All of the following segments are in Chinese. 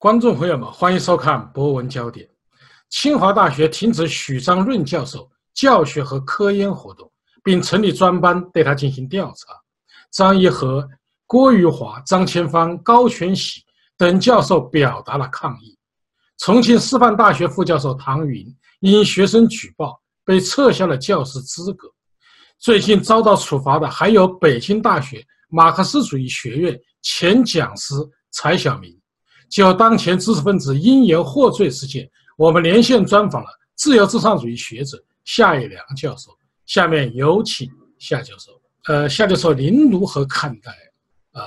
观众朋友们，欢迎收看《博文焦点》。清华大学停止许章润教授教学和科研活动，并成立专班对他进行调查。张一和、郭玉华、张千芳、高全喜等教授表达了抗议。重庆师范大学副教授唐云因学生举报被撤销了教师资格。最近遭到处罚的还有北京大学马克思主义学院前讲师柴晓明。就当前知识分子因言获罪事件，我们连线专访了自由至上主义学者夏一良教授。下面有请夏教授。呃，夏教授，您如何看待呃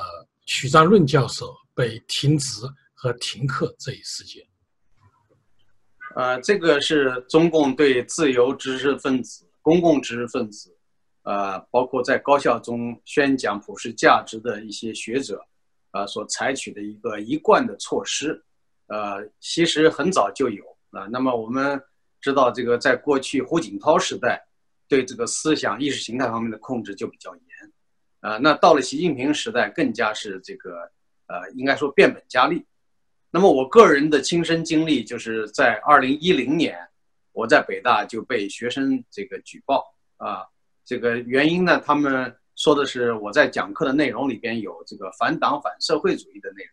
许章润教授被停职和停课这一事件？呃，这个是中共对自由知识分子、公共知识分子，呃，包括在高校中宣讲普世价值的一些学者。啊，所采取的一个一贯的措施，呃，其实很早就有啊。那么我们知道，这个在过去胡锦涛时代，对这个思想意识形态方面的控制就比较严，啊，那到了习近平时代，更加是这个呃，应该说变本加厉。那么我个人的亲身经历，就是在二零一零年，我在北大就被学生这个举报啊，这个原因呢，他们。说的是我在讲课的内容里边有这个反党反社会主义的内容，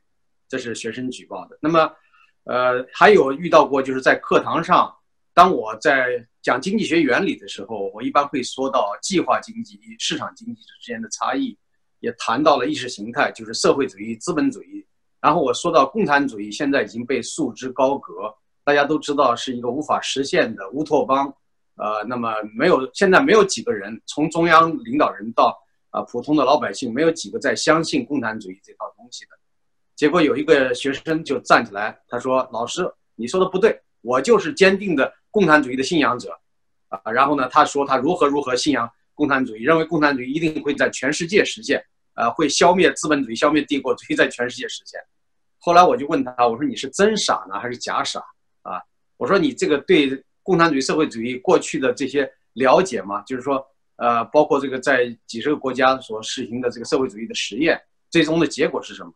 这是学生举报的。那么，呃，还有遇到过就是在课堂上，当我在讲经济学原理的时候，我一般会说到计划经济与市场经济之间的差异，也谈到了意识形态，就是社会主义、资本主义。然后我说到共产主义现在已经被束之高阁，大家都知道是一个无法实现的乌托邦。呃，那么没有现在没有几个人从中央领导人到啊，普通的老百姓没有几个在相信共产主义这套东西的。结果有一个学生就站起来，他说：“老师，你说的不对，我就是坚定的共产主义的信仰者。”啊，然后呢，他说他如何如何信仰共产主义，认为共产主义一定会在全世界实现，呃，会消灭资本主义、消灭帝国主义，在全世界实现。后来我就问他，我说你是真傻呢，还是假傻？啊，我说你这个对共产主义、社会主义过去的这些了解吗？就是说。呃，包括这个在几十个国家所实行的这个社会主义的实验，最终的结果是什么？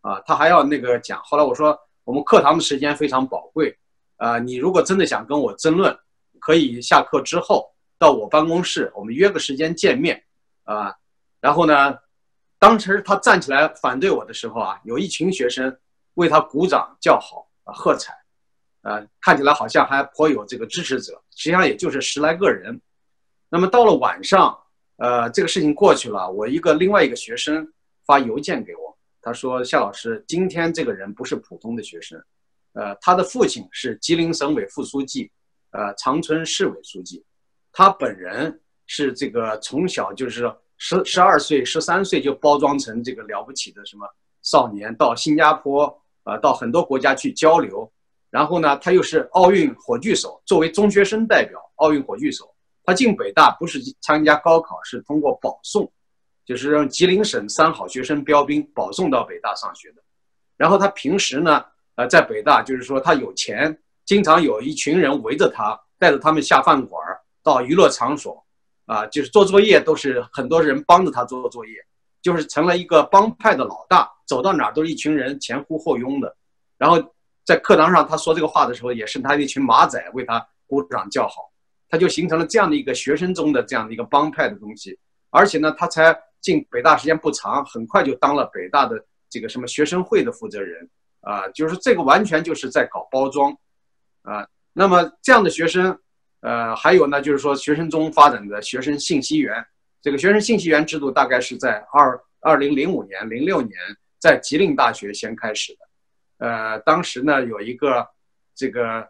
啊，他还要那个讲。后来我说，我们课堂的时间非常宝贵，啊，你如果真的想跟我争论，可以下课之后到我办公室，我们约个时间见面，啊，然后呢，当时他站起来反对我的时候啊，有一群学生为他鼓掌叫好啊，喝彩，啊，看起来好像还颇有这个支持者，实际上也就是十来个人。那么到了晚上，呃，这个事情过去了，我一个另外一个学生发邮件给我，他说：“夏老师，今天这个人不是普通的学生，呃，他的父亲是吉林省委副书记，呃，长春市委书记，他本人是这个从小就是十十二岁、十三岁就包装成这个了不起的什么少年，到新加坡，呃，到很多国家去交流，然后呢，他又是奥运火炬手，作为中学生代表，奥运火炬手。”他进北大不是参加高考，是通过保送，就是让吉林省三好学生标兵保送到北大上学的。然后他平时呢，呃，在北大就是说他有钱，经常有一群人围着他，带着他们下饭馆，到娱乐场所，啊，就是做作业都是很多人帮着他做作业，就是成了一个帮派的老大，走到哪都是一群人前呼后拥的。然后在课堂上他说这个话的时候，也是他一群马仔为他鼓掌叫好。他就形成了这样的一个学生中的这样的一个帮派的东西，而且呢，他才进北大时间不长，很快就当了北大的这个什么学生会的负责人啊，就是这个完全就是在搞包装啊。那么这样的学生，呃，还有呢，就是说学生中发展的学生信息员，这个学生信息员制度大概是在二二零零五年、零六年在吉林大学先开始的，呃，当时呢有一个这个。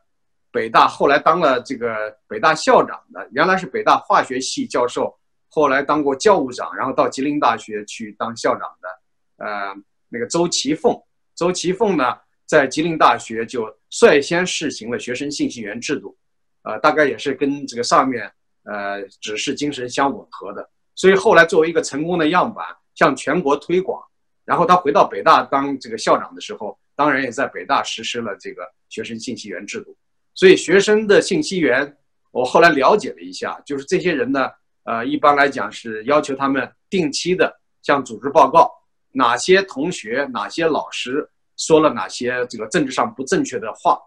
北大后来当了这个北大校长的，原来是北大化学系教授，后来当过教务长，然后到吉林大学去当校长的，呃，那个周其凤，周其凤呢，在吉林大学就率先试行了学生信息员制度，呃，大概也是跟这个上面呃指示精神相吻合的，所以后来作为一个成功的样板向全国推广，然后他回到北大当这个校长的时候，当然也在北大实施了这个学生信息员制度。所以学生的信息源，我后来了解了一下，就是这些人呢，呃，一般来讲是要求他们定期的向组织报告哪些同学、哪些老师说了哪些这个政治上不正确的话，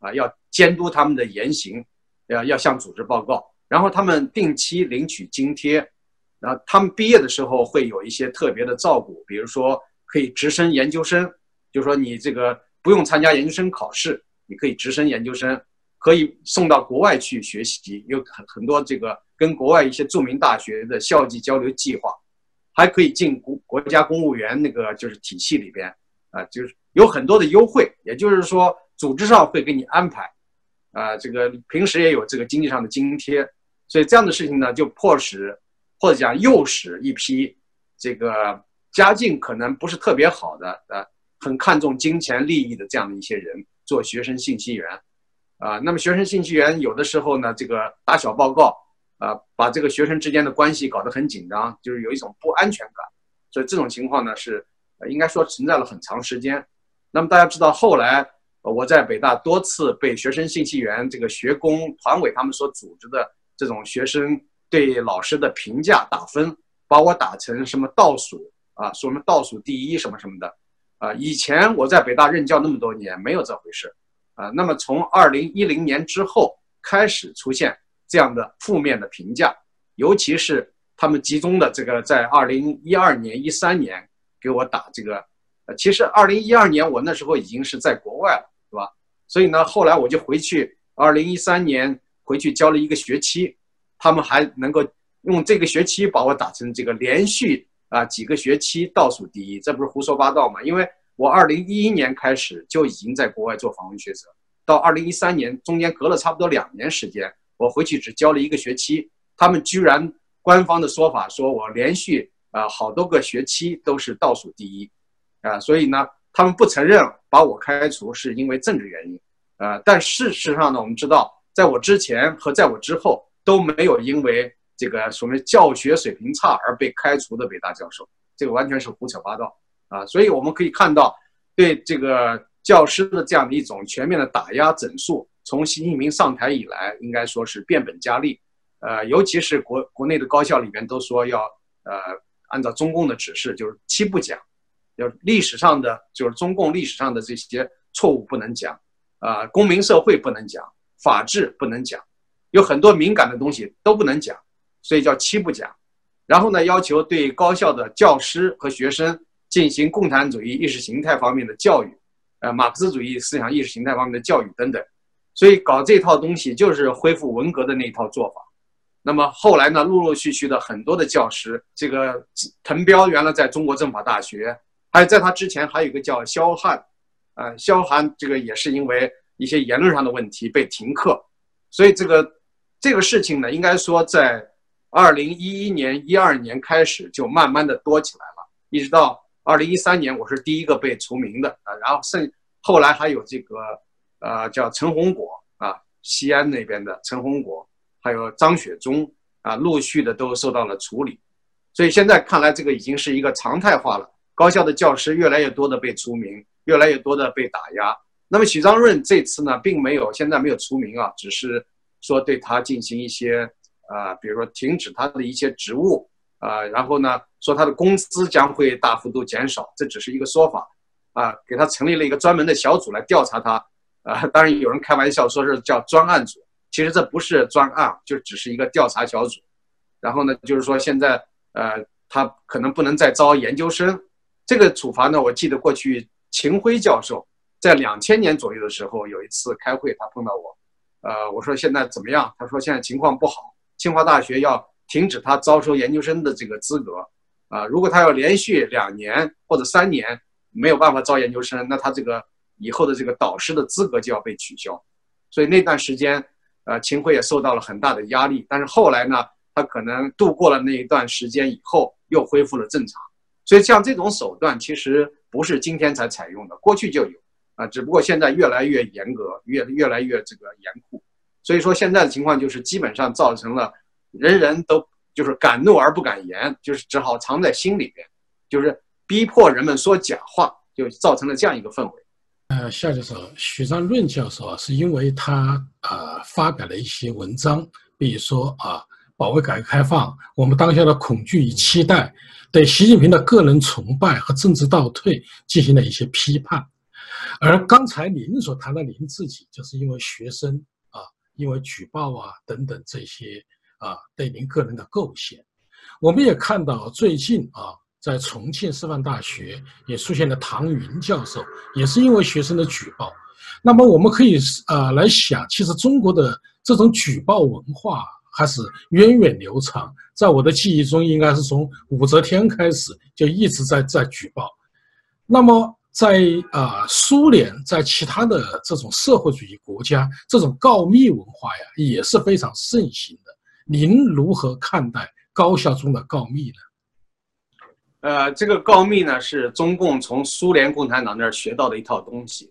啊，要监督他们的言行，要要向组织报告，然后他们定期领取津贴，然后他们毕业的时候会有一些特别的照顾，比如说可以直升研究生，就说你这个不用参加研究生考试，你可以直升研究生，可以送到国外去学习，有很很多这个跟国外一些著名大学的校际交流计划。还可以进国国家公务员那个就是体系里边，啊，就是有很多的优惠，也就是说组织上会给你安排，啊，这个平时也有这个经济上的津贴，所以这样的事情呢，就迫使或者讲诱使一批这个家境可能不是特别好的，呃，很看重金钱利益的这样的一些人做学生信息员，啊，那么学生信息员有的时候呢，这个打小报告。啊，把这个学生之间的关系搞得很紧张，就是有一种不安全感，所以这种情况呢是，应该说存在了很长时间。那么大家知道，后来我在北大多次被学生信息员这个学工团委他们所组织的这种学生对老师的评价打分，把我打成什么倒数啊，说什么倒数第一什么什么的，啊，以前我在北大任教那么多年没有这回事，啊，那么从二零一零年之后开始出现。这样的负面的评价，尤其是他们集中的这个在二零一二年、一三年给我打这个，呃，其实二零一二年我那时候已经是在国外了，是吧？所以呢，后来我就回去，二零一三年回去教了一个学期，他们还能够用这个学期把我打成这个连续啊几个学期倒数第一，这不是胡说八道吗？因为我二零一一年开始就已经在国外做访问学者，到二零一三年中间隔了差不多两年时间。我回去只教了一个学期，他们居然官方的说法说我连续啊好多个学期都是倒数第一，啊，所以呢，他们不承认把我开除是因为政治原因，啊，但事实上呢，我们知道，在我之前和在我之后都没有因为这个所谓教学水平差而被开除的北大教授，这个完全是胡扯八道啊，所以我们可以看到对这个教师的这样的一种全面的打压整肃。从习近平上台以来，应该说是变本加厉，呃，尤其是国国内的高校里边都说要呃按照中共的指示，就是七不讲，要历史上的就是中共历史上的这些错误不能讲，啊，公民社会不能讲，法治不能讲，有很多敏感的东西都不能讲，所以叫七不讲。然后呢，要求对高校的教师和学生进行共产主义意识形态方面的教育，呃，马克思主义思想意识形态方面的教育等等。所以搞这套东西就是恢复文革的那一套做法。那么后来呢，陆陆续续的很多的教师，这个滕彪原来在中国政法大学，还有在他之前还有一个叫萧汉，呃，萧寒这个也是因为一些言论上的问题被停课。所以这个这个事情呢，应该说在二零一一年、一二年开始就慢慢的多起来了，一直到二零一三年，我是第一个被除名的啊。然后剩后来还有这个。呃，叫陈红果啊，西安那边的陈红果，还有张雪忠啊，陆续的都受到了处理，所以现在看来，这个已经是一个常态化了。高校的教师越来越多的被除名，越来越多的被打压。那么许章润这次呢，并没有现在没有除名啊，只是说对他进行一些啊，比如说停止他的一些职务啊，然后呢，说他的工资将会大幅度减少，这只是一个说法啊，给他成立了一个专门的小组来调查他。啊，当然有人开玩笑说是叫专案组，其实这不是专案，就只是一个调查小组。然后呢，就是说现在呃，他可能不能再招研究生。这个处罚呢，我记得过去秦晖教授在两千年左右的时候有一次开会，他碰到我，呃，我说现在怎么样？他说现在情况不好，清华大学要停止他招收研究生的这个资格。啊，如果他要连续两年或者三年没有办法招研究生，那他这个。以后的这个导师的资格就要被取消，所以那段时间，呃，秦晖也受到了很大的压力。但是后来呢，他可能度过了那一段时间以后，又恢复了正常。所以像这种手段，其实不是今天才采用的，过去就有啊，只不过现在越来越严格，越越来越这个严酷。所以说现在的情况就是，基本上造成了人人都就是敢怒而不敢言，就是只好藏在心里边，就是逼迫人们说假话，就造成了这样一个氛围。呃，夏教授，许章润教授啊，是因为他啊发表了一些文章，比如说啊，保卫改革开放，我们当下的恐惧与期待，对习近平的个人崇拜和政治倒退进行了一些批判。而刚才您所谈到您自己，就是因为学生啊，因为举报啊等等这些啊，对您个人的构陷。我们也看到最近啊，在重庆师范大学也出现了唐云教授，也是因为学生的举报。那么我们可以啊来想，其实中国的这种举报文化还是源远流长。在我的记忆中，应该是从武则天开始就一直在在举报。那么。在啊，苏联在其他的这种社会主义国家，这种告密文化呀也是非常盛行的。您如何看待高校中的告密呢？呃，这个告密呢是中共从苏联共产党那儿学到的一套东西。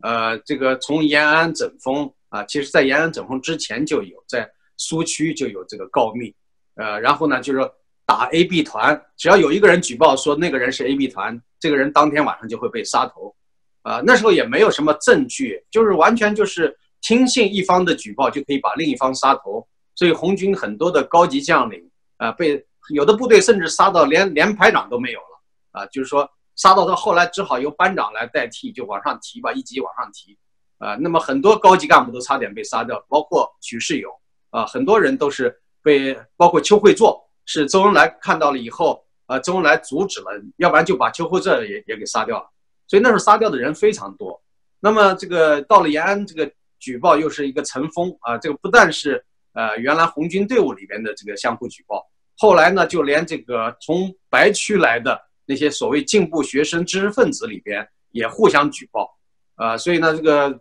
呃，这个从延安整风啊，其实在延安整风之前就有，在苏区就有这个告密。呃，然后呢，就是打 A B 团，只要有一个人举报说那个人是 A B 团。这个人当天晚上就会被杀头，啊，那时候也没有什么证据，就是完全就是听信一方的举报就可以把另一方杀头，所以红军很多的高级将领啊，被有的部队甚至杀到连连排长都没有了，啊，就是说杀到到后来只好由班长来代替，就往上提吧，一级往上提，啊，那么很多高级干部都差点被杀掉，包括许世友，啊，很多人都是被，包括邱会作，是周恩来看到了以后。啊，周恩来阻止了，要不然就把邱会作也也给杀掉了。所以那时候杀掉的人非常多。那么这个到了延安，这个举报又是一个尘封啊。这个不但是呃原来红军队伍里边的这个相互举报，后来呢就连这个从白区来的那些所谓进步学生、知识分子里边也互相举报呃。所以呢这个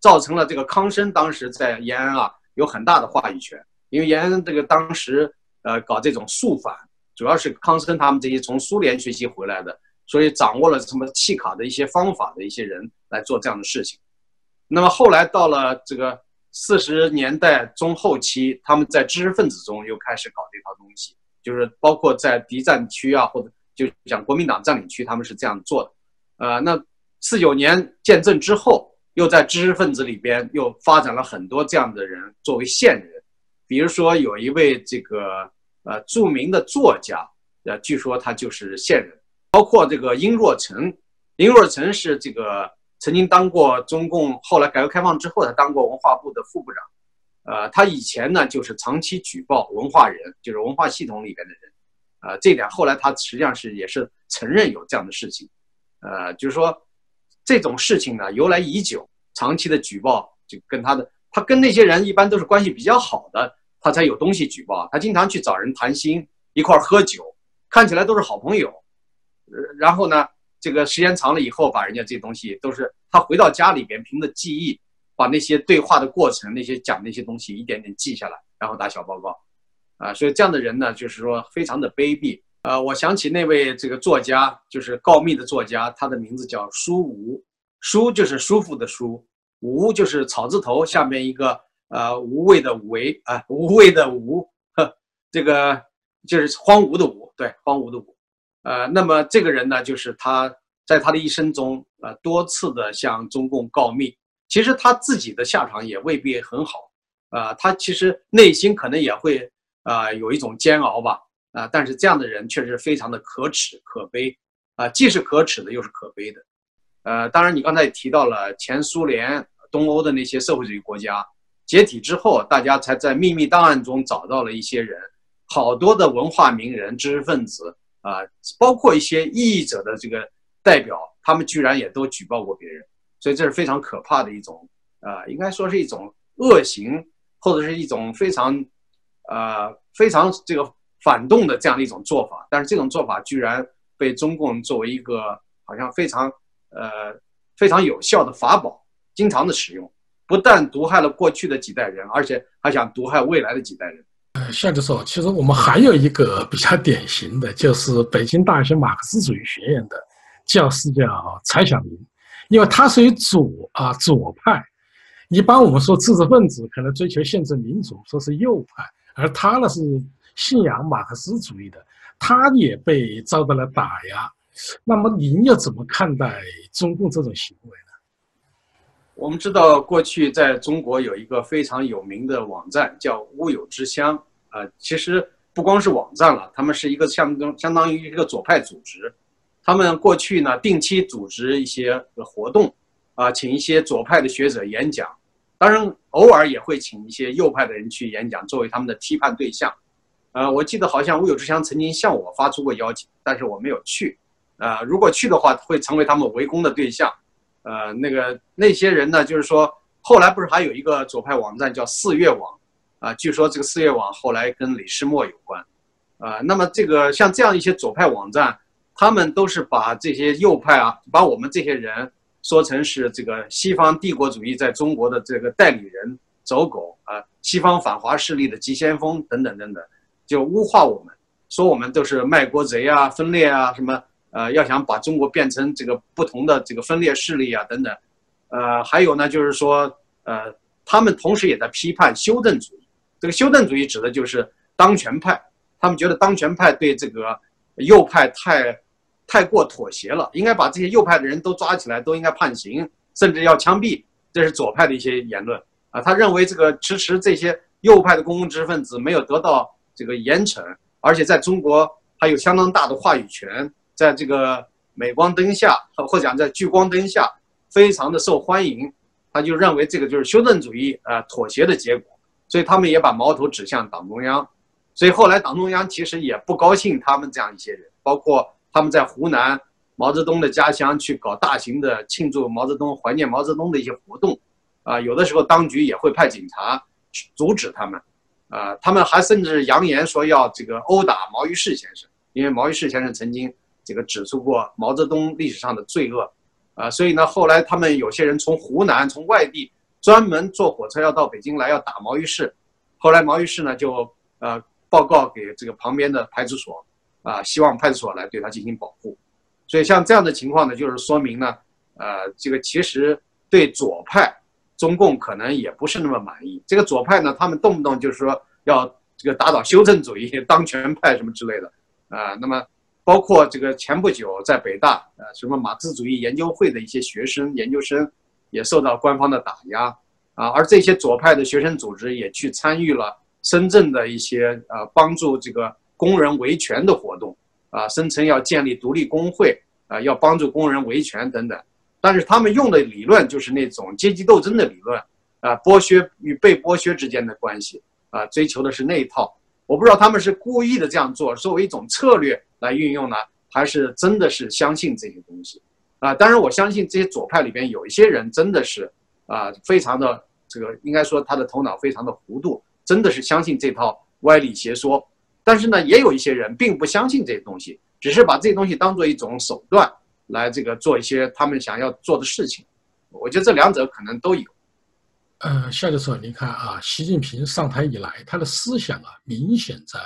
造成了这个康生当时在延安啊有很大的话语权，因为延安这个当时呃搞这种肃反。主要是康生他们这些从苏联学习回来的，所以掌握了什么弃卡的一些方法的一些人来做这样的事情。那么后来到了这个四十年代中后期，他们在知识分子中又开始搞这套东西，就是包括在敌占区啊，或者就讲国民党占领区，他们是这样做的。呃，那四九年建政之后，又在知识分子里边又发展了很多这样的人作为线人，比如说有一位这个。呃，著名的作家，呃，据说他就是线人，包括这个殷若成。殷若成是这个曾经当过中共，后来改革开放之后，他当过文化部的副部长。呃，他以前呢就是长期举报文化人，就是文化系统里边的人。呃，这点后来他实际上是也是承认有这样的事情。呃，就是说这种事情呢由来已久，长期的举报就跟他的，他跟那些人一般都是关系比较好的。他才有东西举报，他经常去找人谈心，一块喝酒，看起来都是好朋友。呃，然后呢，这个时间长了以后，把人家这些东西都是他回到家里边，凭着记忆，把那些对话的过程、那些讲那些东西一点点记下来，然后打小报告。啊，所以这样的人呢，就是说非常的卑鄙。呃，我想起那位这个作家，就是告密的作家，他的名字叫舒吴，舒就是舒服的舒，吴就是草字头下面一个。呃，无畏的无为啊，无畏的无，呵，这个就是荒芜的芜，对，荒芜的芜。呃，那么这个人呢，就是他在他的一生中，呃，多次的向中共告密，其实他自己的下场也未必很好，啊，他其实内心可能也会啊有一种煎熬吧，啊，但是这样的人确实非常的可耻可悲，啊，既是可耻的，又是可悲的。呃，当然你刚才也提到了前苏联、东欧的那些社会主义国家。解体之后，大家才在秘密档案中找到了一些人，好多的文化名人、知识分子啊，包括一些异议者的这个代表，他们居然也都举报过别人，所以这是非常可怕的一种啊，应该说是一种恶行，或者是一种非常呃非常这个反动的这样的一种做法。但是这种做法居然被中共作为一个好像非常呃非常有效的法宝，经常的使用。不但毒害了过去的几代人，而且还想毒害未来的几代人。呃，夏教授，其实我们还有一个比较典型的，就是北京大学马克思主义学院的教师叫柴晓明，因为他属于左啊左派。一般我们说知识分子可能追求宪政民主，说是右派，而他呢是信仰马克思主义的，他也被遭到了打压。那么您又怎么看待中共这种行为呢？我们知道，过去在中国有一个非常有名的网站叫“乌有之乡”啊，其实不光是网站了，他们是一个相当相当于一个左派组织。他们过去呢定期组织一些活动，啊，请一些左派的学者演讲，当然偶尔也会请一些右派的人去演讲，作为他们的批判对象。呃，我记得好像吴有志祥曾经向我发出过邀请，但是我没有去。呃，如果去的话，会成为他们围攻的对象。呃，那个那些人呢，就是说，后来不是还有一个左派网站叫四月网，啊，据说这个四月网后来跟李世默有关。啊，那么这个像这样一些左派网站，他们都是把这些右派啊，把我们这些人说成是这个西方帝国主义在中国的这个代理人、走狗啊，西方反华势力的急先锋等等等等，就污化我们，说我们都是卖国贼啊、分裂啊，什么呃，要想把中国变成这个不同的这个分裂势力啊等等，呃，还有呢，就是说呃，他们同时也在批判修正主义，这个修正主义指的就是当权派。他们觉得当权派对这个右派太太过妥协了，应该把这些右派的人都抓起来，都应该判刑，甚至要枪毙。这是左派的一些言论啊。他认为这个支持这些右派的公共知识分子没有得到这个严惩，而且在中国还有相当大的话语权，在这个镁光灯下或者讲在聚光灯下非常的受欢迎。他就认为这个就是修正主义啊妥协的结果，所以他们也把矛头指向党中央。所以后来党中央其实也不高兴他们这样一些人，包括他们在湖南毛泽东的家乡去搞大型的庆祝毛泽东、怀念毛泽东的一些活动，啊，有的时候当局也会派警察去阻止他们，啊，他们还甚至扬言说要这个殴打毛于轼先生，因为毛于轼先生曾经这个指出过毛泽东历史上的罪恶，啊，所以呢，后来他们有些人从湖南从外地专门坐火车要到北京来要打毛于轼，后来毛于轼呢就呃。报告给这个旁边的派出所，啊，希望派出所来对他进行保护。所以像这样的情况呢，就是说明呢，呃，这个其实对左派，中共可能也不是那么满意。这个左派呢，他们动不动就是说要这个打倒修正主义、当权派什么之类的，啊，那么包括这个前不久在北大，呃，什么马克思主义研究会的一些学生、研究生也受到官方的打压，啊，而这些左派的学生组织也去参与了。深圳的一些呃帮助这个工人维权的活动，啊，声称要建立独立工会，啊，要帮助工人维权等等，但是他们用的理论就是那种阶级斗争的理论，啊，剥削与被剥削之间的关系，啊，追求的是那一套。我不知道他们是故意的这样做，作为一种策略来运用呢，还是真的是相信这些东西，啊，当然我相信这些左派里边有一些人真的是啊，非常的这个应该说他的头脑非常的糊涂。真的是相信这套歪理邪说，但是呢，也有一些人并不相信这些东西，只是把这些东西当做一种手段来这个做一些他们想要做的事情。我觉得这两者可能都有。呃，夏教授，您看啊，习近平上台以来，他的思想啊明显在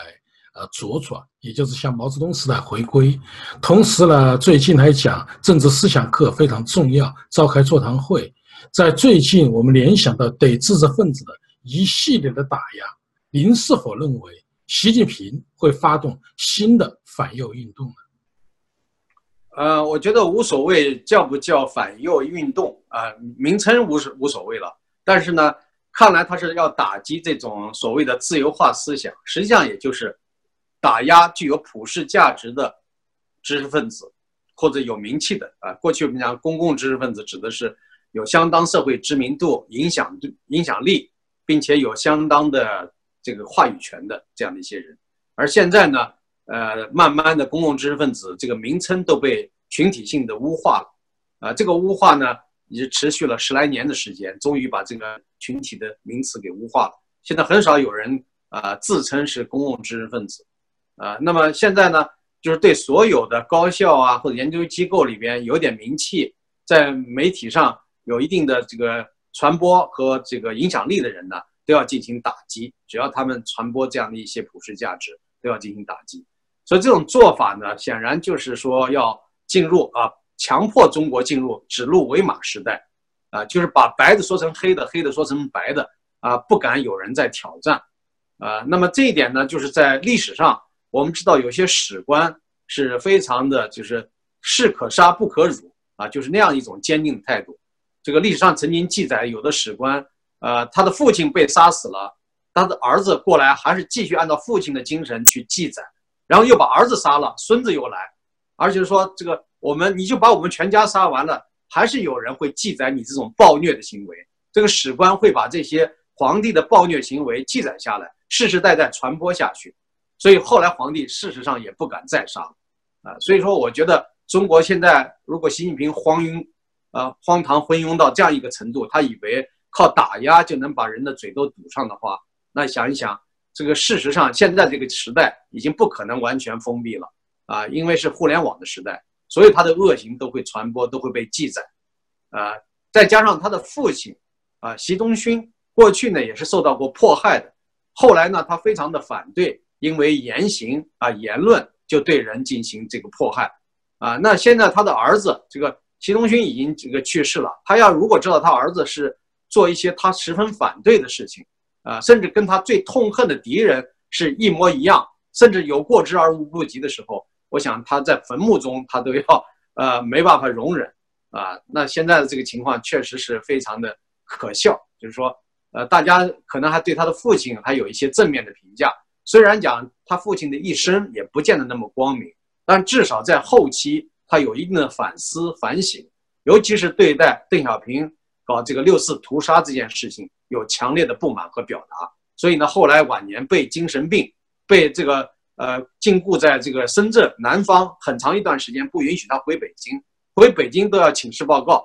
呃左转，也就是向毛泽东时代回归。同时呢，最近来讲，政治思想课非常重要，召开座谈会。在最近，我们联想到对知识分子的。一系列的打压，您是否认为习近平会发动新的反右运动呢？呃，我觉得无所谓叫不叫反右运动啊，名称无无所谓了。但是呢，看来他是要打击这种所谓的自由化思想，实际上也就是打压具有普世价值的知识分子或者有名气的啊。过去我们讲公共知识分子指的是有相当社会知名度、影响影响力。并且有相当的这个话语权的这样的一些人，而现在呢，呃，慢慢的公共知识分子这个名称都被群体性的污化了，啊，这个污化呢，已经持续了十来年的时间，终于把这个群体的名词给污化了。现在很少有人啊自称是公共知识分子，啊，那么现在呢，就是对所有的高校啊或者研究机构里边有点名气，在媒体上有一定的这个。传播和这个影响力的人呢，都要进行打击。只要他们传播这样的一些普世价值，都要进行打击。所以这种做法呢，显然就是说要进入啊，强迫中国进入指鹿为马时代，啊，就是把白的说成黑的，黑的说成白的，啊，不敢有人在挑战，啊，那么这一点呢，就是在历史上，我们知道有些史官是非常的，就是士可杀不可辱啊，就是那样一种坚定的态度。这个历史上曾经记载，有的史官，呃，他的父亲被杀死了，他的儿子过来还是继续按照父亲的精神去记载，然后又把儿子杀了，孙子又来，而且说这个我们你就把我们全家杀完了，还是有人会记载你这种暴虐的行为。这个史官会把这些皇帝的暴虐行为记载下来，世世代代传播下去。所以后来皇帝事实上也不敢再杀，啊，所以说我觉得中国现在如果习近平荒庸，呃，荒唐昏庸到这样一个程度，他以为靠打压就能把人的嘴都堵上的话，那想一想，这个事实上现在这个时代已经不可能完全封闭了，啊，因为是互联网的时代，所以他的恶行都会传播，都会被记载，啊，再加上他的父亲，啊，习东勋过去呢也是受到过迫害的，后来呢他非常的反对。因为言行啊言论就对人进行这个迫害，啊，那现在他的儿子这个习东勋已经这个去世了，他要如果知道他儿子是做一些他十分反对的事情，啊，甚至跟他最痛恨的敌人是一模一样，甚至有过之而无不及的时候，我想他在坟墓中他都要呃没办法容忍，啊，那现在的这个情况确实是非常的可笑，就是说，呃，大家可能还对他的父亲还有一些正面的评价。虽然讲他父亲的一生也不见得那么光明，但至少在后期他有一定的反思反省，尤其是对待邓小平搞这个六四屠杀这件事情有强烈的不满和表达。所以呢，后来晚年被精神病，被这个呃禁锢在这个深圳南方很长一段时间，不允许他回北京，回北京都要请示报告，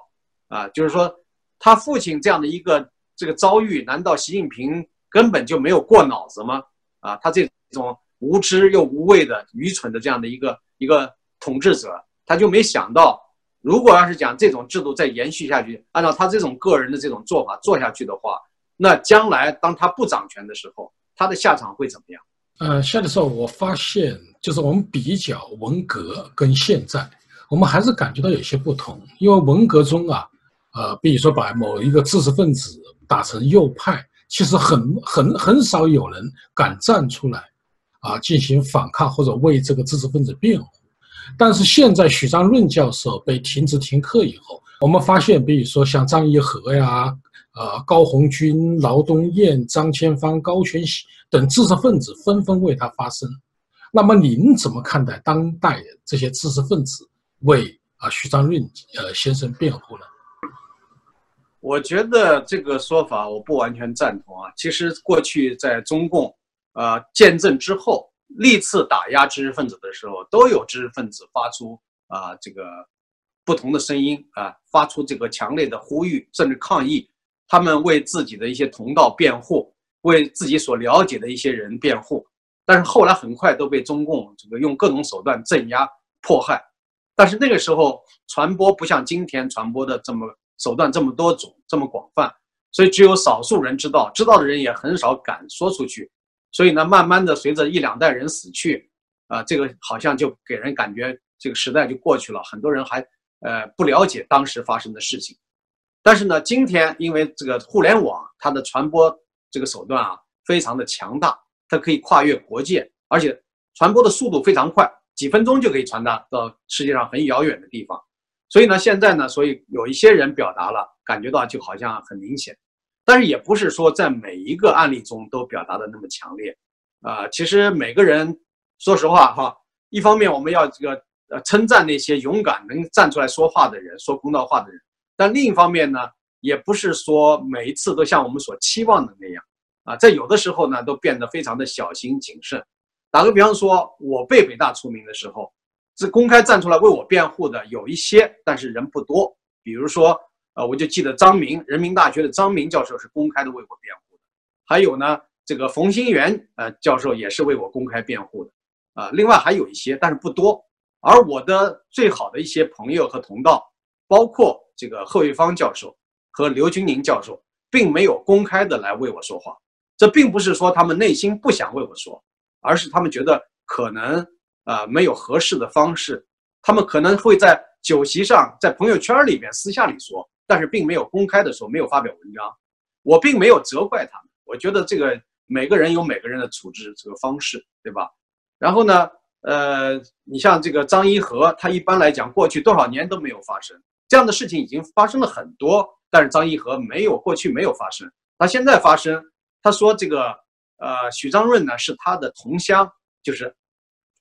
啊，就是说他父亲这样的一个这个遭遇，难道习近平根本就没有过脑子吗？啊，他这种无知又无畏的愚蠢的这样的一个一个统治者，他就没想到，如果要是讲这种制度再延续下去，按照他这种个人的这种做法做下去的话，那将来当他不掌权的时候，他的下场会怎么样？呃，夏教授，我发现就是我们比较文革跟现在，我们还是感觉到有些不同，因为文革中啊，呃，比如说把某一个知识分子打成右派。其实很很很少有人敢站出来，啊，进行反抗或者为这个知识分子辩护。但是现在许章润教授被停职停课以后，我们发现，比如说像张一和呀、呃高红军、劳东燕、张千帆、高全喜等知识分子纷纷为他发声。那么您怎么看待当代这些知识分子为啊许章润呃先生辩护呢？我觉得这个说法我不完全赞同啊。其实过去在中共，呃建政之后，历次打压知识分子的时候，都有知识分子发出啊这个不同的声音啊，发出这个强烈的呼吁，甚至抗议。他们为自己的一些同道辩护，为自己所了解的一些人辩护。但是后来很快都被中共这个用各种手段镇压迫害。但是那个时候传播不像今天传播的这么。手段这么多种，这么广泛，所以只有少数人知道，知道的人也很少敢说出去。所以呢，慢慢的随着一两代人死去，啊，这个好像就给人感觉这个时代就过去了，很多人还呃不了解当时发生的事情。但是呢，今天因为这个互联网，它的传播这个手段啊非常的强大，它可以跨越国界，而且传播的速度非常快，几分钟就可以传达到世界上很遥远的地方。所以呢，现在呢，所以有一些人表达了，感觉到就好像很明显，但是也不是说在每一个案例中都表达的那么强烈，啊，其实每个人，说实话哈，一方面我们要这个呃称赞那些勇敢能站出来说话的人，说公道话的人，但另一方面呢，也不是说每一次都像我们所期望的那样，啊，在有的时候呢，都变得非常的小心谨慎。打个比方说，我被北大除名的时候。是公开站出来为我辩护的有一些，但是人不多。比如说，呃，我就记得张明，人民大学的张明教授是公开的为我辩护的。还有呢，这个冯新元呃教授也是为我公开辩护的。啊，另外还有一些，但是不多。而我的最好的一些朋友和同道，包括这个贺玉芳教授和刘军宁教授，并没有公开的来为我说话。这并不是说他们内心不想为我说，而是他们觉得可能。啊，没有合适的方式，他们可能会在酒席上，在朋友圈里边私下里说，但是并没有公开的说没有发表文章。我并没有责怪他们，我觉得这个每个人有每个人的处置这个方式，对吧？然后呢，呃，你像这个张一和，他一般来讲过去多少年都没有发生这样的事情，已经发生了很多，但是张一和没有过去没有发生，他现在发生，他说这个呃许章润呢是他的同乡，就是。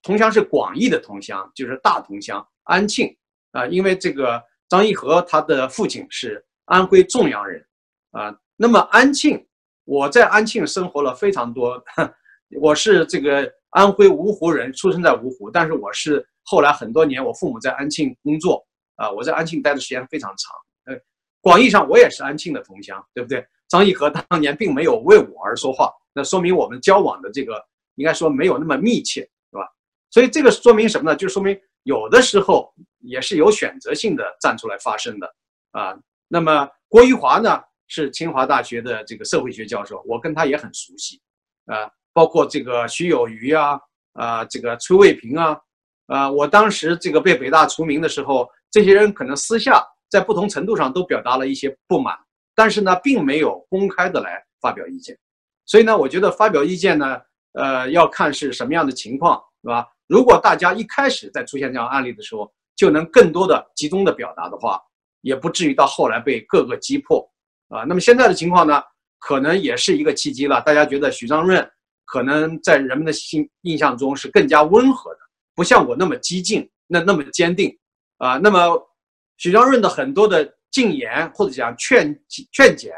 同乡是广义的同乡，就是大同乡安庆。啊，因为这个张义和他的父亲是安徽枞阳人，啊，那么安庆，我在安庆生活了非常多，我是这个安徽芜湖人，出生在芜湖，但是我是后来很多年，我父母在安庆工作，啊，我在安庆待的时间非常长，呃，广义上我也是安庆的同乡，对不对？张义和当年并没有为我而说话，那说明我们交往的这个应该说没有那么密切，所以这个说明什么呢？就说明。有的时候也是有选择性的站出来发声的啊。那么郭玉华呢，是清华大学的这个社会学教授，我跟他也很熟悉啊。包括这个徐有余啊，啊，这个崔卫平啊，啊，我当时这个被北大除名的时候，这些人可能私下在不同程度上都表达了一些不满，但是呢，并没有公开的来发表意见。所以呢，我觉得发表意见呢，呃，要看是什么样的情况，是吧？如果大家一开始在出现这样案例的时候，就能更多的集中的表达的话，也不至于到后来被各个击破啊。那么现在的情况呢，可能也是一个契机了。大家觉得许章润可能在人们的心印象中是更加温和的，不像我那么激进，那那么坚定啊。那么许章润的很多的进言或者讲劝劝谏，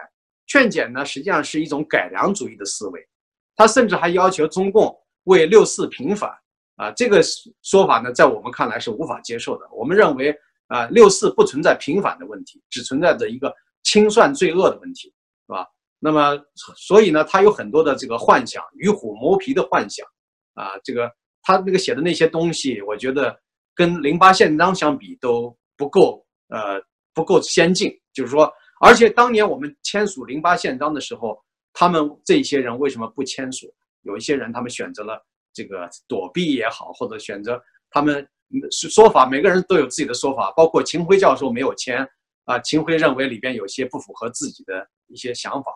劝谏呢，实际上是一种改良主义的思维。他甚至还要求中共为六四平反。啊，这个说法呢，在我们看来是无法接受的。我们认为，啊，六四不存在平反的问题，只存在着一个清算罪恶的问题，是吧？那么，所以呢，他有很多的这个幻想，与虎谋皮的幻想，啊，这个他那个写的那些东西，我觉得跟零八宪章相比都不够，呃，不够先进。就是说，而且当年我们签署零八宪章的时候，他们这些人为什么不签署？有一些人他们选择了。这个躲避也好，或者选择他们说法，每个人都有自己的说法。包括秦晖教授没有签啊，秦晖认为里边有些不符合自己的一些想法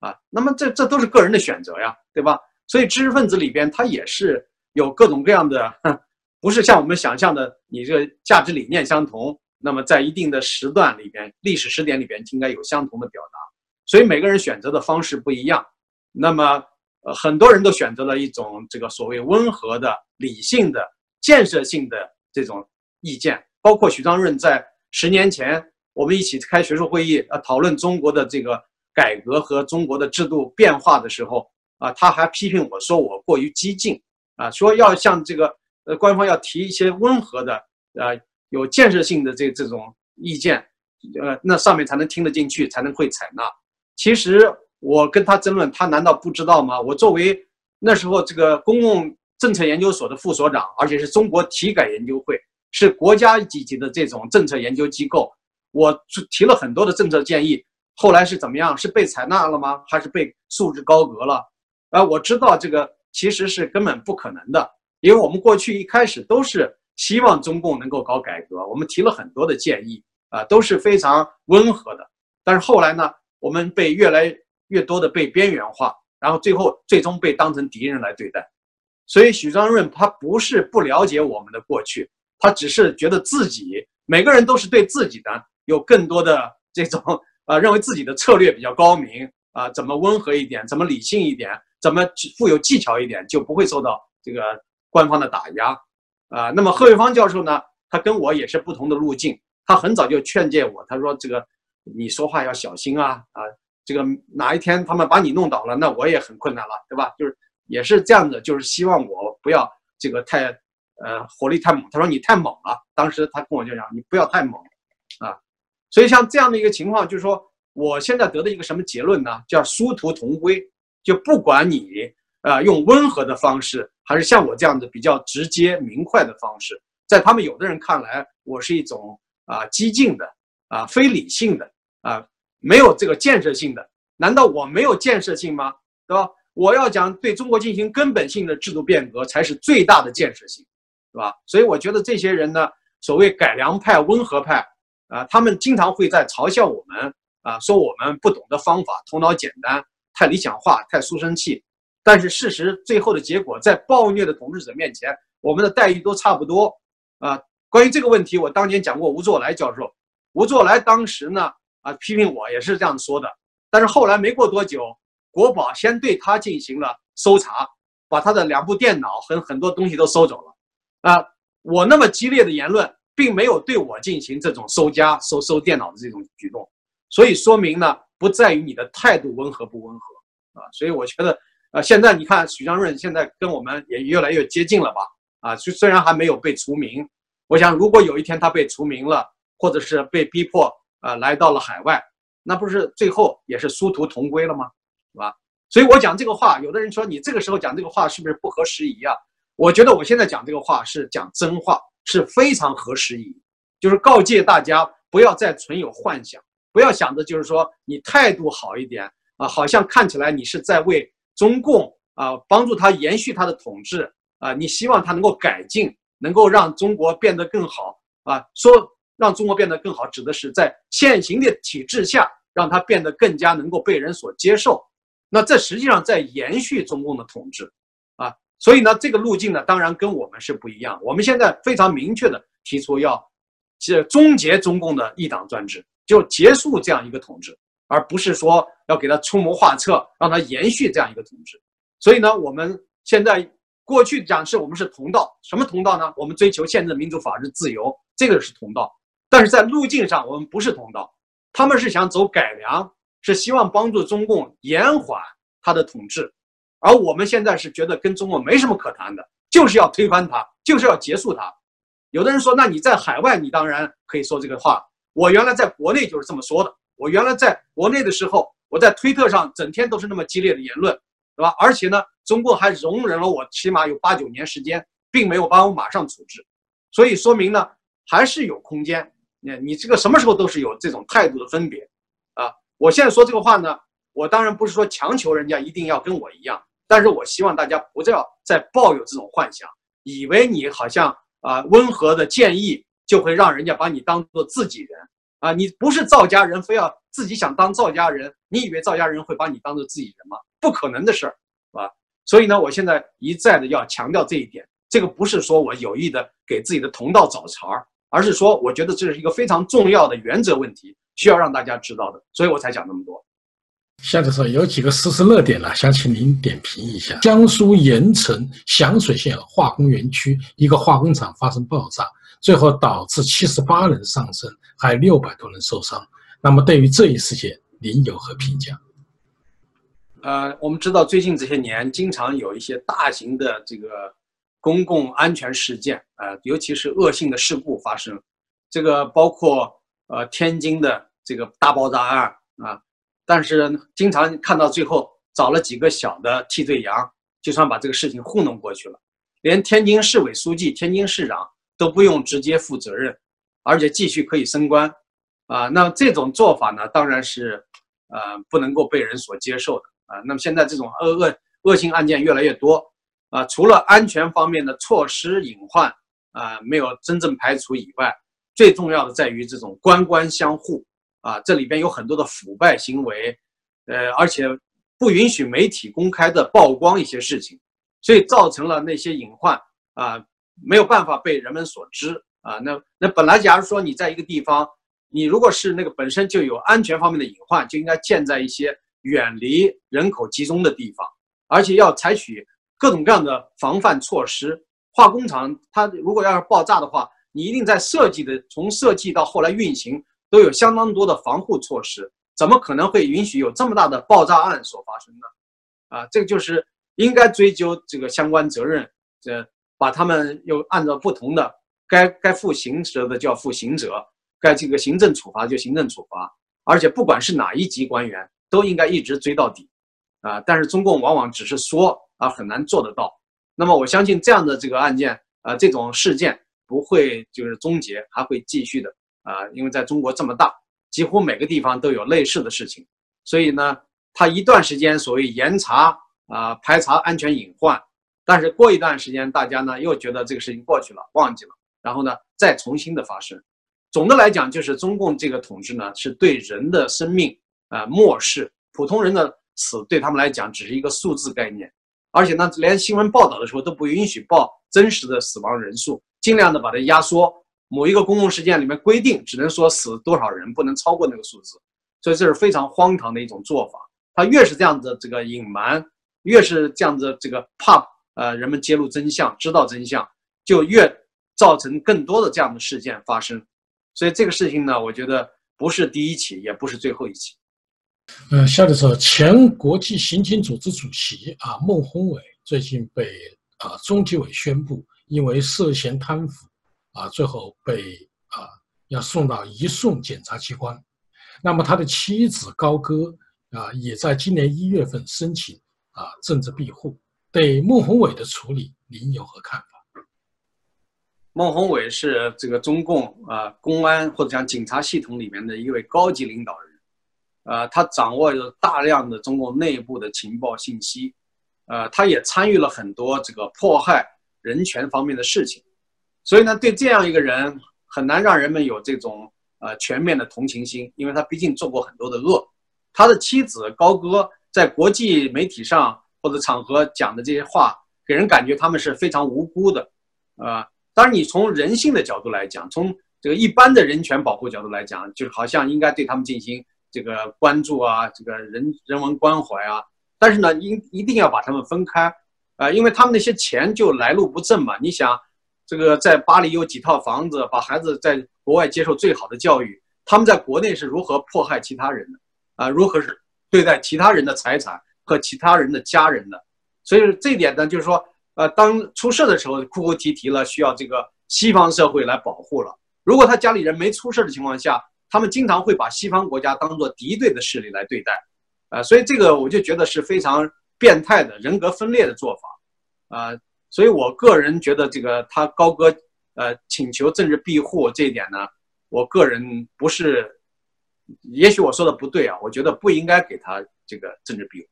啊。那么这这都是个人的选择呀，对吧？所以知识分子里边他也是有各种各样的，不是像我们想象的，你这个价值理念相同，那么在一定的时段里边，历史时点里边应该有相同的表达。所以每个人选择的方式不一样，那么。很多人都选择了一种这个所谓温和的、理性的、建设性的这种意见，包括许章润在十年前我们一起开学术会议，呃，讨论中国的这个改革和中国的制度变化的时候，啊，他还批评我说我过于激进，啊，说要向这个呃官方要提一些温和的、呃有建设性的这这种意见，呃，那上面才能听得进去，才能会采纳。其实。我跟他争论，他难道不知道吗？我作为那时候这个公共政策研究所的副所长，而且是中国体改研究会，是国家级级的这种政策研究机构，我提了很多的政策建议，后来是怎么样？是被采纳了吗？还是被束之高阁了？啊，我知道这个其实是根本不可能的，因为我们过去一开始都是希望中共能够搞改革，我们提了很多的建议啊，都是非常温和的，但是后来呢，我们被越来。越多的被边缘化，然后最后最终被当成敌人来对待，所以许章润他不是不了解我们的过去，他只是觉得自己每个人都是对自己的有更多的 这种啊，认为自己的策略比较高明啊，怎么温和一点，怎么理性一点，怎么富有技巧一点，就不会受到这个官方的打压啊。那么贺卫方教授呢，他跟我也是不同的路径，他很早就劝诫我，他说这个你说话要小心啊啊。这个哪一天他们把你弄倒了，那我也很困难了，对吧？就是也是这样的，就是希望我不要这个太，呃，火力太猛。他说你太猛了，当时他跟我就讲，你不要太猛，啊，所以像这样的一个情况，就是说我现在得的一个什么结论呢？叫殊途同归，就不管你啊用温和的方式，还是像我这样的比较直接明快的方式，在他们有的人看来，我是一种啊激进的啊非理性的啊。没有这个建设性的，难道我没有建设性吗？对吧？我要讲对中国进行根本性的制度变革，才是最大的建设性，对吧？所以我觉得这些人呢，所谓改良派、温和派，啊，他们经常会在嘲笑我们，啊，说我们不懂得方法，头脑简单，太理想化，太书生气。但是事实最后的结果，在暴虐的统治者面前，我们的待遇都差不多，啊。关于这个问题，我当年讲过吴作来教授，吴作来当时呢。啊，批评我也是这样说的，但是后来没过多久，国宝先对他进行了搜查，把他的两部电脑和很多东西都收走了。啊，我那么激烈的言论并没有对我进行这种收家、收收电脑的这种举动，所以说明呢，不在于你的态度温和不温和啊。所以我觉得，呃，现在你看许章润现在跟我们也越来越接近了吧？啊，虽虽然还没有被除名，我想如果有一天他被除名了，或者是被逼迫啊来到了海外，那不是最后也是殊途同归了吗？是吧？所以我讲这个话，有的人说你这个时候讲这个话是不是不合时宜啊？我觉得我现在讲这个话是讲真话。是非常合时宜，就是告诫大家不要再存有幻想，不要想着就是说你态度好一点啊，好像看起来你是在为中共啊帮助他延续他的统治啊，你希望他能够改进，能够让中国变得更好啊。说让中国变得更好，指的是在现行的体制下让它变得更加能够被人所接受。那这实际上在延续中共的统治。啊所以呢，这个路径呢，当然跟我们是不一样。我们现在非常明确的提出要，是终结中共的一党专制，就结束这样一个统治，而不是说要给他出谋划策，让他延续这样一个统治。所以呢，我们现在过去讲是我们是同道，什么同道呢？我们追求宪政、民主、法治、自由，这个是同道。但是在路径上，我们不是同道。他们是想走改良，是希望帮助中共延缓他的统治。而我们现在是觉得跟中国没什么可谈的，就是要推翻他，就是要结束他。有的人说，那你在海外，你当然可以说这个话。我原来在国内就是这么说的。我原来在国内的时候，我在推特上整天都是那么激烈的言论，对吧？而且呢，中共还容忍了我起码有八九年时间，并没有把我马上处置。所以说明呢，还是有空间。你这个什么时候都是有这种态度的分别啊。我现在说这个话呢，我当然不是说强求人家一定要跟我一样。但是我希望大家不要再抱有这种幻想，以为你好像啊温和的建议就会让人家把你当做自己人啊，你不是赵家人，非要自己想当赵家人，你以为赵家人会把你当做自己人吗？不可能的事儿，是吧？所以呢，我现在一再的要强调这一点，这个不是说我有意的给自己的同道找茬儿，而是说我觉得这是一个非常重要的原则问题，需要让大家知道的，所以我才讲那么多。夏教授有几个实时热点呢，想请您点评一下。江苏盐城响水县化工园区一个化工厂发生爆炸，最后导致七十八人丧生，还有六百多人受伤。那么对于这一事件，您有何评价？呃，我们知道最近这些年经常有一些大型的这个公共安全事件，呃，尤其是恶性的事故发生，这个包括呃天津的这个大爆炸案啊。但是经常看到最后找了几个小的替罪羊，就算把这个事情糊弄过去了，连天津市委书记、天津市长都不用直接负责任，而且继续可以升官，啊，那这种做法呢，当然是，呃，不能够被人所接受的啊。那么现在这种恶恶恶性案件越来越多，啊，除了安全方面的措施隐患啊没有真正排除以外，最重要的在于这种官官相护。啊，这里边有很多的腐败行为，呃，而且不允许媒体公开的曝光一些事情，所以造成了那些隐患啊，没有办法被人们所知啊。那那本来假如说你在一个地方，你如果是那个本身就有安全方面的隐患，就应该建在一些远离人口集中的地方，而且要采取各种各样的防范措施。化工厂它如果要是爆炸的话，你一定在设计的从设计到后来运行。都有相当多的防护措施，怎么可能会允许有这么大的爆炸案所发生呢？啊，这个就是应该追究这个相关责任，这把他们又按照不同的该该负刑责的就要负刑责，该这个行政处罚就行政处罚，而且不管是哪一级官员，都应该一直追到底，啊，但是中共往往只是说啊，很难做得到。那么我相信这样的这个案件啊，这种事件不会就是终结，还会继续的。啊，因为在中国这么大，几乎每个地方都有类似的事情，所以呢，他一段时间所谓严查啊，排查安全隐患，但是过一段时间，大家呢又觉得这个事情过去了，忘记了，然后呢再重新的发生。总的来讲，就是中共这个统治呢，是对人的生命啊漠视，普通人的死对他们来讲只是一个数字概念，而且呢，连新闻报道的时候都不允许报真实的死亡人数，尽量的把它压缩。某一个公共事件里面规定只能说死多少人，不能超过那个数字，所以这是非常荒唐的一种做法。他越是这样子这个隐瞒，越是这样子这个怕呃人们揭露真相、知道真相，就越造成更多的这样的事件发生。所以这个事情呢，我觉得不是第一起，也不是最后一起。呃，下的时候，前国际刑警组织主席啊孟宏伟最近被啊中纪委宣布，因为涉嫌贪腐啊，最后被啊要送到移送检察机关。那么他的妻子高歌啊，也在今年一月份申请啊政治庇护。对孟宏伟的处理，您有何看法？孟宏伟是这个中共啊公安或者讲警察系统里面的一位高级领导人。呃，他掌握着大量的中共内部的情报信息，呃，他也参与了很多这个迫害人权方面的事情，所以呢，对这样一个人很难让人们有这种呃全面的同情心，因为他毕竟做过很多的恶。他的妻子高歌在国际媒体上或者场合讲的这些话，给人感觉他们是非常无辜的，啊，当然你从人性的角度来讲，从这个一般的人权保护角度来讲，就好像应该对他们进行。这个关注啊，这个人人文关怀啊，但是呢，一一定要把他们分开，啊，因为他们那些钱就来路不正嘛。你想，这个在巴黎有几套房子，把孩子在国外接受最好的教育，他们在国内是如何迫害其他人的啊？如何是对待其他人的财产和其他人的家人的？所以这一点呢，就是说，呃，当出事的时候，哭哭啼啼了，需要这个西方社会来保护了。如果他家里人没出事的情况下，他们经常会把西方国家当做敌对的势力来对待，啊，所以这个我就觉得是非常变态的人格分裂的做法，啊，所以我个人觉得这个他高歌呃请求政治庇护这一点呢，我个人不是，也许我说的不对啊，我觉得不应该给他这个政治庇护，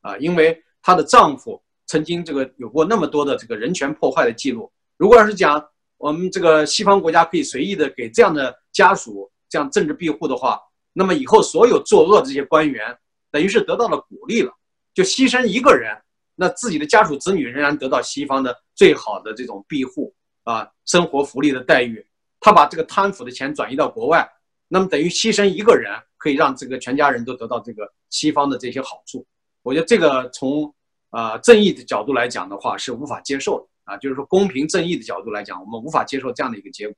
啊，因为她的丈夫曾经这个有过那么多的这个人权破坏的记录，如果要是讲我们这个西方国家可以随意的给这样的家属。这样政治庇护的话，那么以后所有作恶的这些官员，等于是得到了鼓励了，就牺牲一个人，那自己的家属子女仍然得到西方的最好的这种庇护啊，生活福利的待遇。他把这个贪腐的钱转移到国外，那么等于牺牲一个人，可以让这个全家人都得到这个西方的这些好处。我觉得这个从啊正义的角度来讲的话是无法接受的啊，就是说公平正义的角度来讲，我们无法接受这样的一个结果。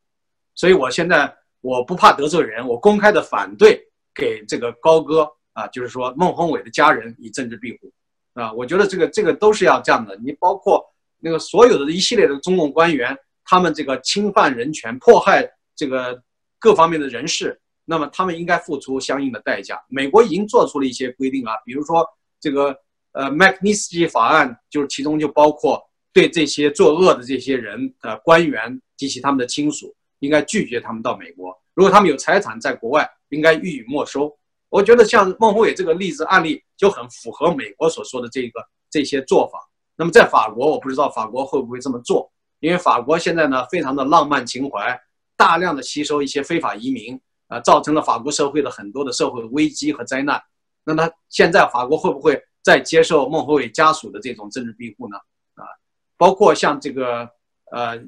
所以我现在。我不怕得罪人，我公开的反对给这个高歌啊，就是说孟宏伟的家人以政治庇护，啊，我觉得这个这个都是要这样的。你包括那个所有的一系列的中共官员，他们这个侵犯人权、迫害这个各方面的人士，那么他们应该付出相应的代价。美国已经做出了一些规定啊，比如说这个呃麦克尼斯基法案，就是其中就包括对这些作恶的这些人的官员及其他们的亲属。应该拒绝他们到美国。如果他们有财产在国外，应该予以没收。我觉得像孟宏伟这个例子案例就很符合美国所说的这个这些做法。那么在法国，我不知道法国会不会这么做，因为法国现在呢非常的浪漫情怀，大量的吸收一些非法移民，啊，造成了法国社会的很多的社会危机和灾难。那么现在法国会不会再接受孟宏伟家属的这种政治庇护呢？啊，包括像这个。呃，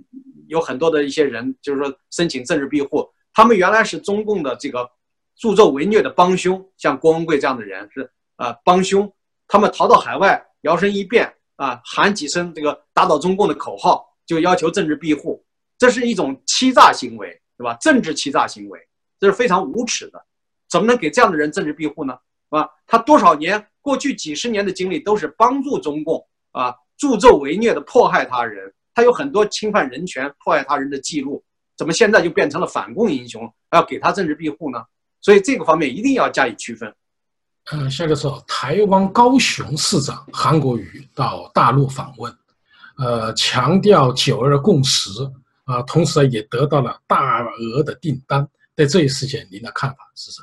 有很多的一些人，就是说申请政治庇护，他们原来是中共的这个助纣为虐的帮凶，像郭文贵这样的人是啊帮凶，他们逃到海外，摇身一变啊喊几声这个打倒中共的口号，就要求政治庇护，这是一种欺诈行为，对吧？政治欺诈行为，这是非常无耻的，怎么能给这样的人政治庇护呢？啊，他多少年过去几十年的经历都是帮助中共啊助纣为虐的迫害他人。他有很多侵犯人权、迫害他人的记录，怎么现在就变成了反共英雄，要给他政治庇护呢？所以这个方面一定要加以区分。嗯，下个时候，台湾高雄市长韩国瑜到大陆访问，呃，强调九二共识啊，同时也得到了大额的订单。对这一事件，您的看法是什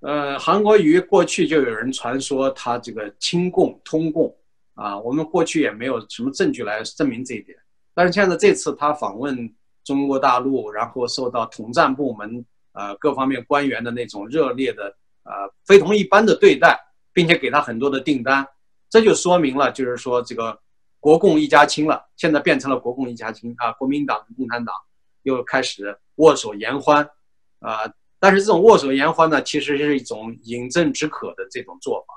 么？呃，韩国瑜过去就有人传说他这个亲共、通共。啊，我们过去也没有什么证据来证明这一点，但是现在这次他访问中国大陆，然后受到统战部门呃各方面官员的那种热烈的呃非同一般的对待，并且给他很多的订单，这就说明了就是说这个国共一家亲了，现在变成了国共一家亲啊，国民党、共产党又开始握手言欢啊，但是这种握手言欢呢，其实是一种饮鸩止渴的这种做法。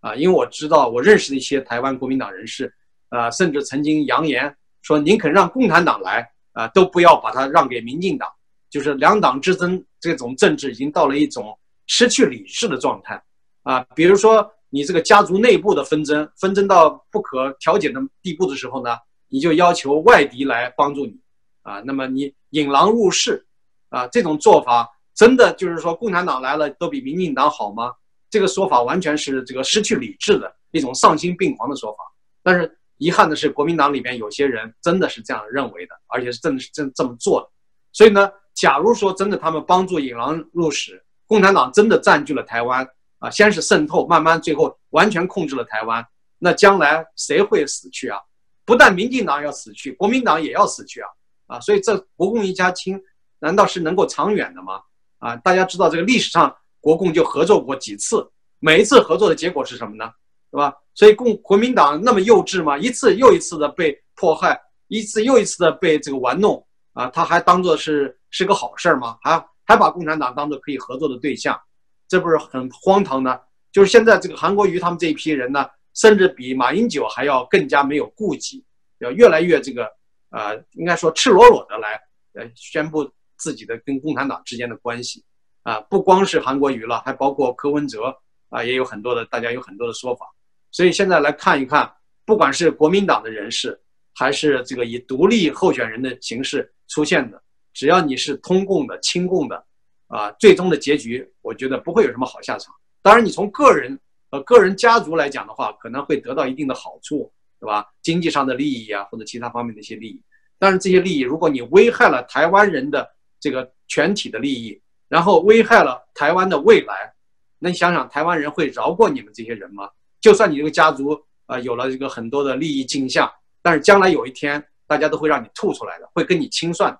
啊，因为我知道，我认识的一些台湾国民党人士，啊，甚至曾经扬言说宁肯让共产党来啊，都不要把它让给民进党。就是两党之争这种政治已经到了一种失去理智的状态啊。比如说你这个家族内部的纷争，纷争到不可调解的地步的时候呢，你就要求外敌来帮助你啊。那么你引狼入室啊，这种做法真的就是说共产党来了都比民进党好吗？这个说法完全是这个失去理智的一种丧心病狂的说法。但是遗憾的是，国民党里面有些人真的是这样认为的，而且是真的是这这么做的。所以呢，假如说真的他们帮助引狼入室，共产党真的占据了台湾啊，先是渗透，慢慢最后完全控制了台湾，那将来谁会死去啊？不但民进党要死去，国民党也要死去啊！啊，所以这国共一家亲，难道是能够长远的吗？啊，大家知道这个历史上。国共就合作过几次，每一次合作的结果是什么呢？对吧？所以共国民党那么幼稚吗？一次又一次的被迫害，一次又一次的被这个玩弄啊，他还当做是是个好事儿吗？还还把共产党当做可以合作的对象，这不是很荒唐呢？就是现在这个韩国瑜他们这一批人呢，甚至比马英九还要更加没有顾忌，要越来越这个呃，应该说赤裸裸的来呃宣布自己的跟共产党之间的关系。啊，不光是韩国瑜了，还包括柯文哲啊，也有很多的，大家有很多的说法。所以现在来看一看，不管是国民党的人士，还是这个以独立候选人的形式出现的，只要你是通共的、亲共的，啊，最终的结局，我觉得不会有什么好下场。当然，你从个人和个人家族来讲的话，可能会得到一定的好处，对吧？经济上的利益啊，或者其他方面的一些利益。但是这些利益，如果你危害了台湾人的这个全体的利益，然后危害了台湾的未来，那你想想，台湾人会饶过你们这些人吗？就算你这个家族啊有了这个很多的利益镜像，但是将来有一天，大家都会让你吐出来的，会跟你清算。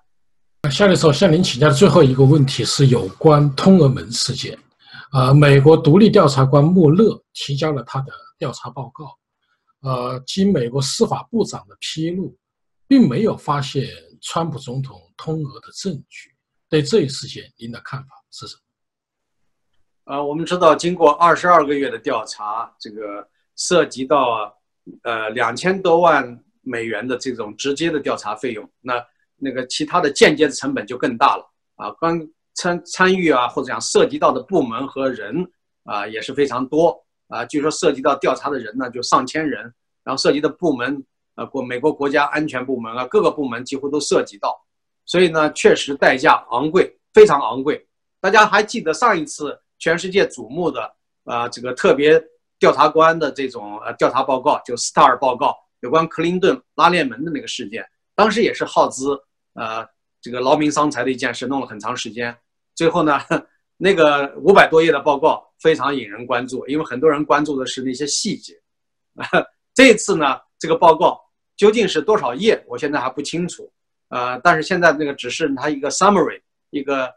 夏律师，向您请教的最后一个问题是有关通俄门事件。呃，美国独立调查官穆勒提交了他的调查报告，呃，经美国司法部长的披露，并没有发现川普总统通俄的证据。对这一事件，您的看法是什么？呃，我们知道，经过二十二个月的调查，这个涉及到呃两千多万美元的这种直接的调查费用，那那个其他的间接的成本就更大了啊。刚参参与啊，或者讲涉及到的部门和人啊，也是非常多啊。据说涉及到调查的人呢，就上千人，然后涉及的部门啊，国美国国家安全部门啊，各个部门几乎都涉及到。所以呢，确实代价昂贵，非常昂贵。大家还记得上一次全世界瞩目的啊，这个特别调查官的这种呃调查报告，就斯塔尔报告，有关克林顿拉链门的那个事件，当时也是耗资呃这个劳民伤财的一件事，弄了很长时间。最后呢，那个五百多页的报告非常引人关注，因为很多人关注的是那些细节。啊 这次呢，这个报告究竟是多少页，我现在还不清楚。呃，但是现在那个只是他一个 summary，一个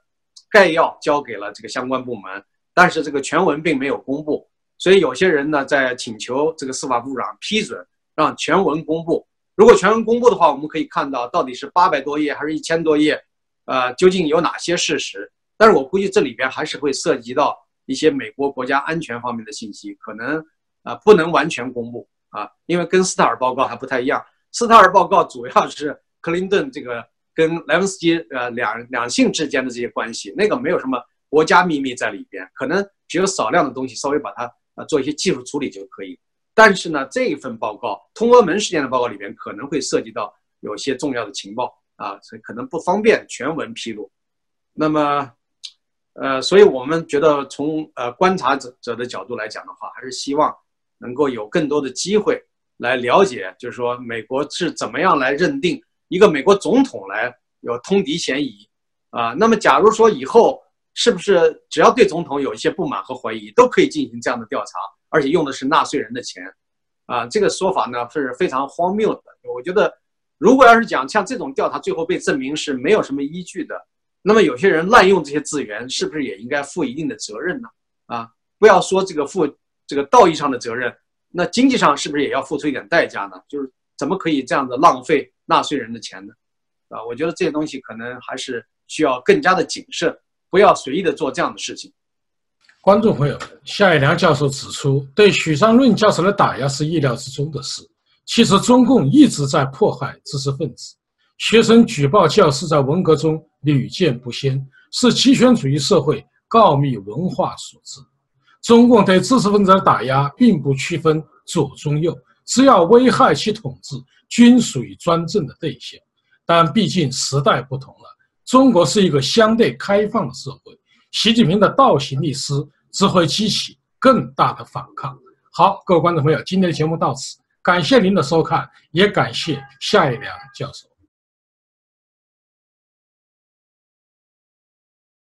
概要交给了这个相关部门，但是这个全文并没有公布，所以有些人呢在请求这个司法部长批准让全文公布。如果全文公布的话，我们可以看到到底是八百多页还是一千多页，呃，究竟有哪些事实？但是我估计这里边还是会涉及到一些美国国家安全方面的信息，可能啊不能完全公布啊，因为跟斯塔尔报告还不太一样，斯塔尔报告主要是。克林顿这个跟莱文斯基呃两两性之间的这些关系，那个没有什么国家秘密在里边，可能只有少量的东西，稍微把它呃做一些技术处理就可以。但是呢，这一份报告通俄门事件的报告里边可能会涉及到有些重要的情报啊，所以可能不方便全文披露。那么，呃，所以我们觉得从呃观察者者的角度来讲的话，还是希望能够有更多的机会来了解，就是说美国是怎么样来认定。一个美国总统来有通敌嫌疑，啊，那么假如说以后是不是只要对总统有一些不满和怀疑，都可以进行这样的调查，而且用的是纳税人的钱，啊，这个说法呢是非常荒谬的。我觉得，如果要是讲像这种调查最后被证明是没有什么依据的，那么有些人滥用这些资源，是不是也应该负一定的责任呢？啊，不要说这个负这个道义上的责任，那经济上是不是也要付出一点代价呢？就是怎么可以这样的浪费？纳税人的钱呢？啊，我觉得这些东西可能还是需要更加的谨慎，不要随意的做这样的事情。观众朋友们，夏一良教授指出，对许尚润教授的打压是意料之中的事，其实中共一直在迫害知识分子，学生举报教师在文革中屡见不鲜，是极权主义社会告密文化所致。中共对知识分子的打压并不区分左中右，只要危害其统治，均属于专政的对象。但毕竟时代不同了，中国是一个相对开放的社会，习近平的倒行逆施只会激起更大的反抗。好，各位观众朋友，今天的节目到此，感谢您的收看，也感谢夏一良教授。